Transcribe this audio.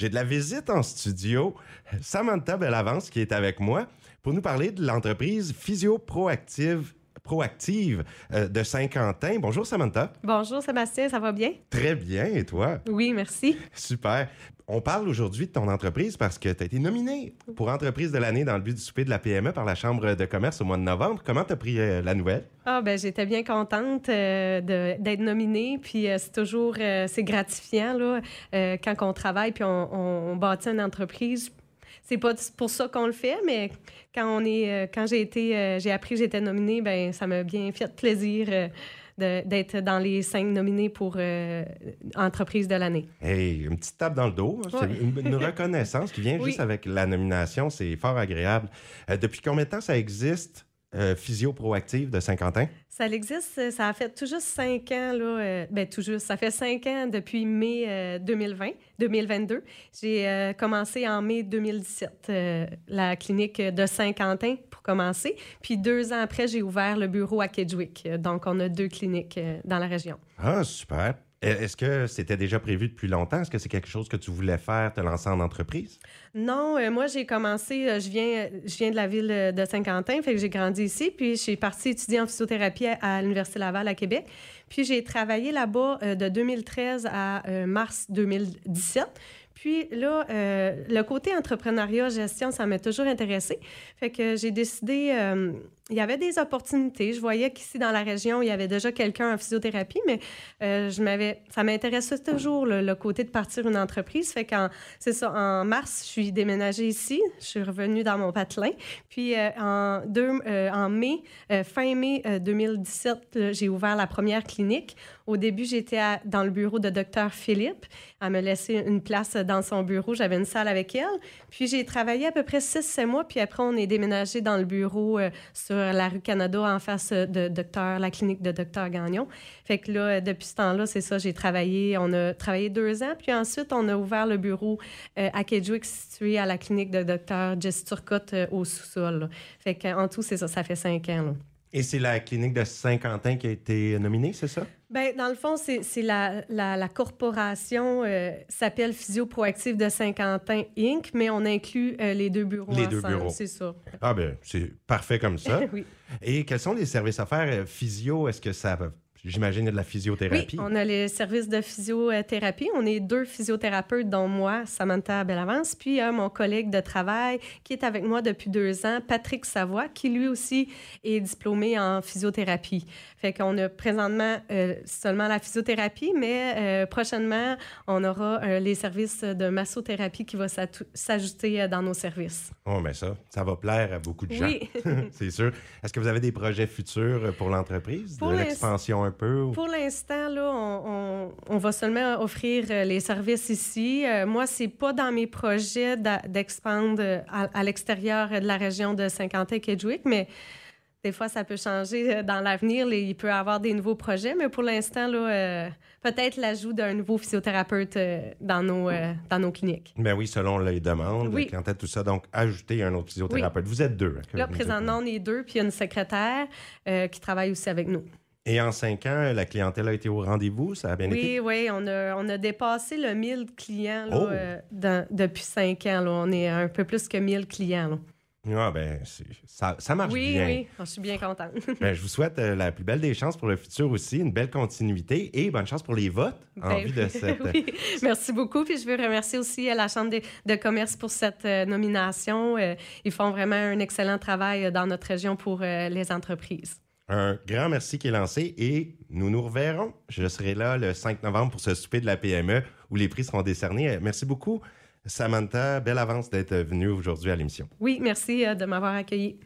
J'ai de la visite en studio. Samantha Bellavance qui est avec moi pour nous parler de l'entreprise Physio Proactive proactive euh, de Saint-Quentin. Bonjour Samantha. Bonjour Sébastien, ça va bien? Très bien, et toi? Oui, merci. Super. On parle aujourd'hui de ton entreprise parce que tu as été nominée pour entreprise de l'année dans le but du souper de la PME par la Chambre de commerce au mois de novembre. Comment tu as pris euh, la nouvelle? Ah ben j'étais bien contente euh, d'être nominée puis c'est toujours c'est gratifiant là quand on travaille puis on, on, bâtit une entreprise c'est pas pour ça qu'on le fait, mais quand on est, euh, quand j'ai été, euh, j'ai appris que j'étais nominée, ben ça m'a bien fait plaisir euh, d'être dans les cinq nominés pour entreprise de l'année. Hey, une petite tape dans le dos, hein, une, reconnaissance qui vient juste avec la nomination, c'est fort agréable. depuis combien de temps ça existe? Physio Proactive de Saint-Quentin? Ça existe, ça a fait tout juste cinq ans, là, euh, ben, tout juste, ça fait cinq ans depuis mai 2020, euh, 2022. J'ai euh, commencé en mai 2017, la clinique de Saint-Quentin pour commencer. Puis deux ans après, j'ai ouvert le bureau à Kedgewick. Donc, on a deux cliniques dans la région. Ah, super. Est-ce que c'était déjà prévu depuis longtemps? Est-ce que c'est quelque chose que tu voulais faire, te lancer en entreprise? Non, euh, moi j'ai commencé, euh, je viens, je viens de la ville euh, de Saint-Quentin, fait que j'ai grandi ici, puis j'ai parti étudier en physiothérapie à, l'Université Laval à Québec. Puis j'ai travaillé là-bas de 2013 à mars 2017. Puis là, le côté entrepreneuriat, gestion, ça m'a toujours intéressé. Fait que j'ai décidé il y avait des opportunités. Je voyais qu'ici, dans la région, il y avait déjà quelqu'un en physiothérapie, mais euh, je m'avais, ça m'intéressait toujours, le, côté de partir une entreprise. Fait qu'en, c'est ça, en mars, je suis déménagée ici. Je suis revenue dans mon patelin. Puis euh, en, deux, euh, en mai, fin mai 2017, j'ai ouvert la première clinique. Au début, j'étais dans le bureau de docteur Philippe. Elle me laissait une place dans son bureau. J'avais une salle avec elle. Puis j'ai travaillé à peu près six, sept mois. Puis après, on est déménagé dans le bureau sur la rue Canada en face de docteur, la clinique de docteur Gagnon. Fait que là, depuis ce temps-là, c'est ça, j'ai travaillé. On a travaillé deux ans, puis ensuite, on a ouvert le bureau euh, à Kedgewick, situé à la clinique de docteur Jess euh, au sous-sol. Fait qu'en tout, c'est ça, ça fait cinq ans. Et c'est la clinique de Saint-Quentin qui a été nominée, c'est ça? Bien, dans le fond, c'est la, la, la, corporation euh, s'appelle Physio Proactive de Saint-Quentin Inc., mais on inclut euh, les deux bureaux les deux bureaux. c'est ça. Ah ben, c'est parfait comme ça. oui. Et quels sont les services à faire? Euh, physio, est-ce que ça J'imagine de la physiothérapie. Oui, on a les services de physiothérapie. On est deux physiothérapeutes, dont moi, Samantha Bellavance, puis mon collègue de travail qui est avec moi depuis deux ans, Patrick Savoie, qui lui aussi est diplômé en physiothérapie. Fait qu'on a présentement euh, seulement la physiothérapie, mais euh, prochainement, on aura euh, les services de massothérapie qui vont s'ajouter dans nos services. Oh, mais ça, ça va plaire à beaucoup de gens. Oui. C'est sûr. Est-ce que vous avez des projets futurs pour l'entreprise, de l'expansion un peu? Pour l'instant, là, on, on, va seulement offrir les services ici. moi, c'est pas dans mes projets d'expandre à, l'extérieur de la région de Saint-Quentin-Kedgewick, mais des fois, ça peut changer euh, dans l'avenir. Il peut y avoir des nouveaux projets, mais pour l'instant, là, euh, peut-être l'ajout d'un nouveau physiothérapeute euh, dans, nos, dans nos cliniques. Ben oui, selon les demandes, oui. quand tout ça. Donc, ajouter un autre physiothérapeute. Vous êtes deux. Hein, là, présentement, on est deux, puis il y a une secrétaire qui travaille aussi avec nous. Et en cinq ans, la clientèle a été au rendez-vous, ça a bien été? Oui, oui, on a, on a dépassé le 1000 clients là, oh! depuis cinq ans. Là. On est un peu plus que 1000 clients. Là. Ah, ben, ça, ça marche bien. Oui, oui, je suis bien contente. ben, je vous souhaite euh, la plus belle des chances pour le futur aussi, une belle continuité et bonne chance pour les votes en ben vue de cette. oui. Merci beaucoup. Puis je veux remercier aussi euh, la Chambre de, commerce pour cette euh, nomination. ils font vraiment un excellent travail dans notre région pour les entreprises. Un grand merci qui est lancé et nous nous reverrons. Je serai là le 5 novembre pour ce souper de la PME où les prix seront décernés. Merci beaucoup. Samantha, belle avance d'être venue aujourd'hui à l'émission. Oui, merci euh, de m'avoir accueilli.